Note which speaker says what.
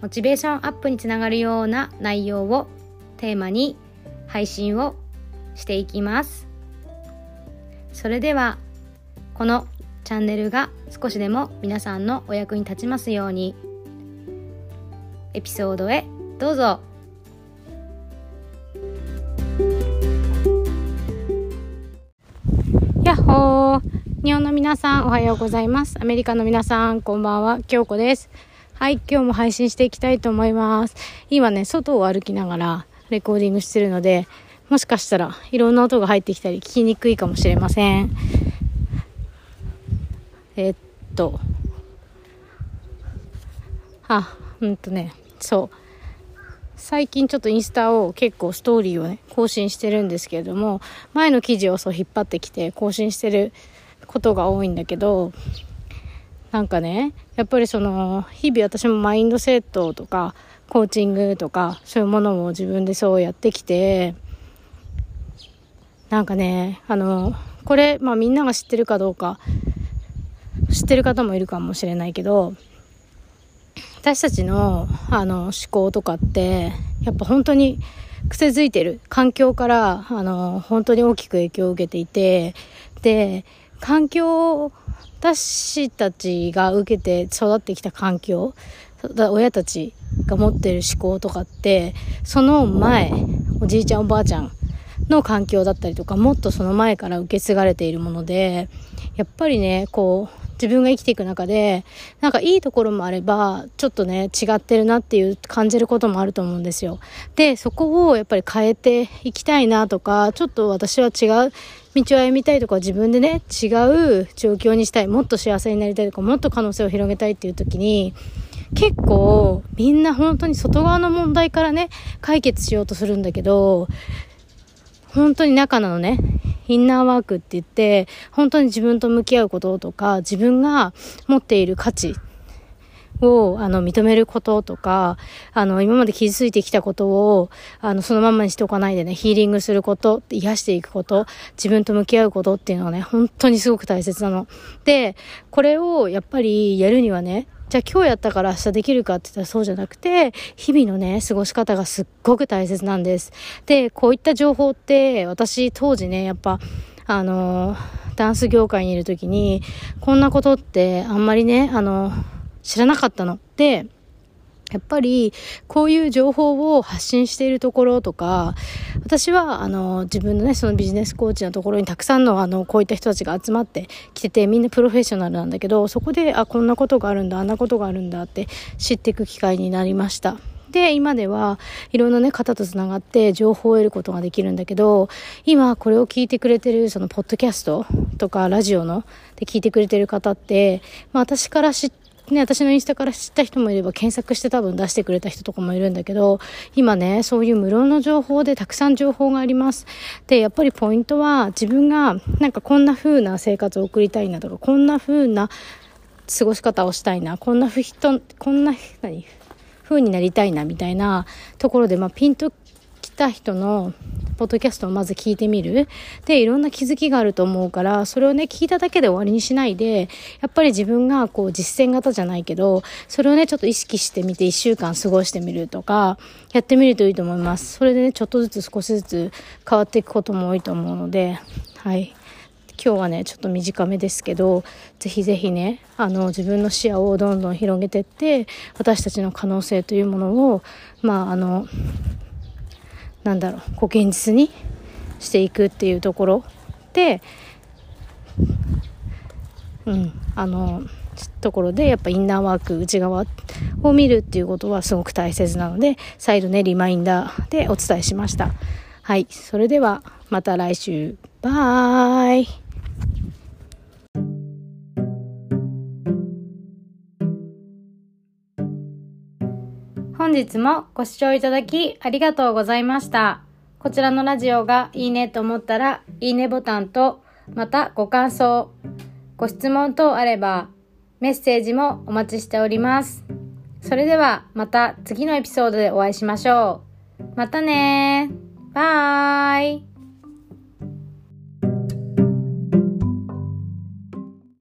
Speaker 1: モチベーションアップにつながるような内容をテーマに配信をしていきます。それではこのチャンネルが少しでも皆さんのお役に立ちますようにエピソードへどうぞ。やっほー。日本の皆さんおはようございます。アメリカの皆さんこんばんは。京子です。はい、今日も配信していきたいと思います。今ね、外を歩きながらレコーディングしてるので、もしかしたらいろんな音が入ってきたり聞きにくいかもしれません。えっと、あ、うんとね、そう。最近ちょっとインスタを結構ストーリーをね、更新してるんですけれども、前の記事をそう引っ張ってきて更新してることが多いんだけど、なんかね、やっぱりその、日々私もマインドセットとか、コーチングとか、そういうものも自分でそうやってきて、なんかね、あの、これ、まあみんなが知ってるかどうか、知ってる方もいるかもしれないけど、私たちの、あの、思考とかって、やっぱ本当に癖づいてる。環境から、あの、本当に大きく影響を受けていて、で、環境私たちが受けて育ってきた環境、親たちが持ってる思考とかって、その前、おじいちゃんおばあちゃんの環境だったりとか、もっとその前から受け継がれているもので、やっぱりね、こう、自分が生きていく中で、なんかいいところもあれば、ちょっとね、違ってるなっていう感じることもあると思うんですよ。で、そこをやっぱり変えていきたいなとか、ちょっと私は違う道を歩みたいとか自分でね、違う状況にしたい、もっと幸せになりたいとか、もっと可能性を広げたいっていう時に、結構みんな本当に外側の問題からね、解決しようとするんだけど、本当に中のね、インナーワークって言って、本当に自分と向き合うこととか、自分が持っている価値を、あの、認めることとか、あの、今まで傷ついてきたことを、あの、そのままにしておかないでね、ヒーリングすること、癒していくこと、自分と向き合うことっていうのはね、本当にすごく大切なの。で、これをやっぱりやるにはね、じゃあ今日やったから明日できるかって言ったらそうじゃなくて、日々のね、過ごし方がすっごく大切なんです。で、こういった情報って、私当時ね、やっぱ、あの、ダンス業界にいる時に、こんなことってあんまりね、あの、知らなかったの。で、やっぱり、こういう情報を発信しているところとか、私は、あの、自分のね、そのビジネスコーチのところにたくさんの、あの、こういった人たちが集まってきてて、みんなプロフェッショナルなんだけど、そこで、あ、こんなことがあるんだ、あんなことがあるんだって知っていく機会になりました。で、今では、いろんなね、方と繋がって情報を得ることができるんだけど、今これを聞いてくれてる、その、ポッドキャストとか、ラジオの、で聞いてくれてる方って、まあ私から知ってね、私のインスタから知った人もいれば検索して多分出してくれた人とかもいるんだけど、今ね、そういう無料の情報でたくさん情報があります。で、やっぱりポイントは自分がなんかこんな風な生活を送りたいなとか、こんな風な過ごし方をしたいな、こんな人、こんな、何？風になりたいなみたいなところで、まあ、ピンと来た人のポッドキャストをまず聞いてみる。で、いろんな気づきがあると思うから、それをね、聞いただけで終わりにしないで、やっぱり自分がこう実践型じゃないけど、それをね、ちょっと意識してみて1週間過ごしてみるとか、やってみるといいと思います。それでね、ちょっとずつ少しずつ変わっていくことも多いと思うので、はい。今日はねちょっと短めですけどぜひぜひねあの自分の視野をどんどん広げてって私たちの可能性というものをまああのなんだろうこう現実にしていくっていうところ。でうんあのところでやっぱインナーワーク内側を見るっていうことはすごく大切なので再度ねリマインダーでお伝えしました。はいそれではまた来週。バイ。本日もご視聴いただきありがとうございました。こちらのラジオがいいねと思ったら、いいねボタンと、またご感想、ご質問等あれば、メッセージもお待ちしております。それではまた次のエピソードでお会いしましょう。またねバイ